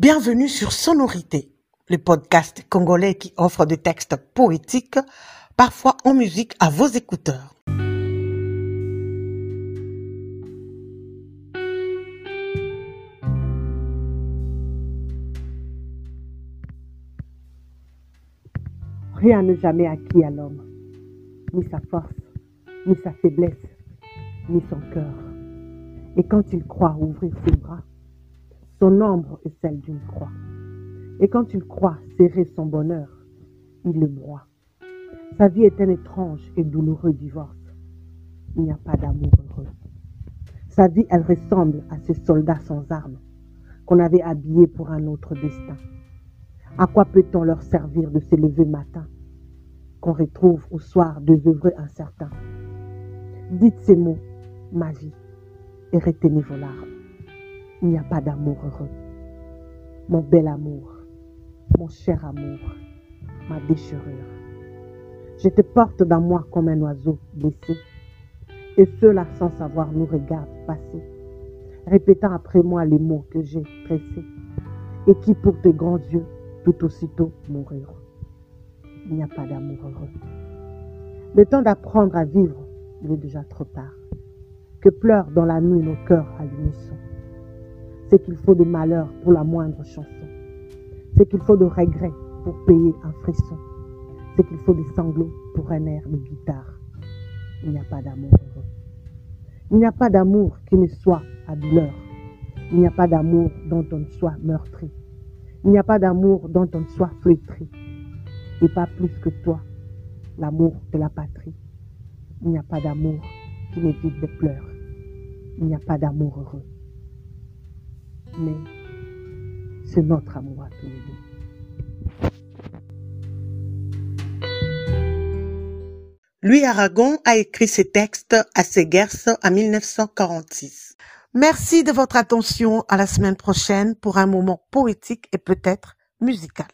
Bienvenue sur Sonorité, le podcast congolais qui offre des textes poétiques, parfois en musique à vos écouteurs. Rien n'est jamais acquis à l'homme, ni sa force, ni sa faiblesse, ni son cœur. Et quand il croit ouvrir ses bras, son ombre est celle d'une croix. Et quand il croit serrer son bonheur, il le broie. Sa vie est un étrange et douloureux divorce. Il n'y a pas d'amour heureux. Sa vie, elle ressemble à ces soldats sans armes qu'on avait habillés pour un autre destin. À quoi peut-on leur servir de se lever matin qu'on retrouve au soir désœuvreux incertains? Dites ces mots, ma vie, et retenez vos larmes. Il n'y a pas d'amour heureux. Mon bel amour, mon cher amour, ma déchirure. Je te porte dans moi comme un oiseau blessé, et ceux-là sans savoir nous regardent passer, répétant après moi les mots que j'ai pressés, et qui pour tes grands yeux tout aussitôt mouriront. Il n'y a pas d'amour heureux. Le temps d'apprendre à vivre, il est déjà trop tard. Que pleurent dans la nuit nos cœurs à l'unisson. C'est qu'il faut de malheur pour la moindre chanson. C'est qu'il faut de regrets pour payer un frisson. C'est qu'il faut des sanglots pour un air de guitare. Il n'y a pas d'amour heureux. Il n'y a pas d'amour qui ne soit à douleur. Il n'y a pas d'amour dont on ne soit meurtri. Il n'y a pas d'amour dont on ne soit flétri. Et pas plus que toi, l'amour de la patrie. Il n'y a pas d'amour qui n'évite de pleurs. Il n'y a pas d'amour heureux. Mais c'est notre amour à tous les deux. Louis Aragon a écrit ses textes à Segers en 1946. Merci de votre attention à la semaine prochaine pour un moment poétique et peut-être musical.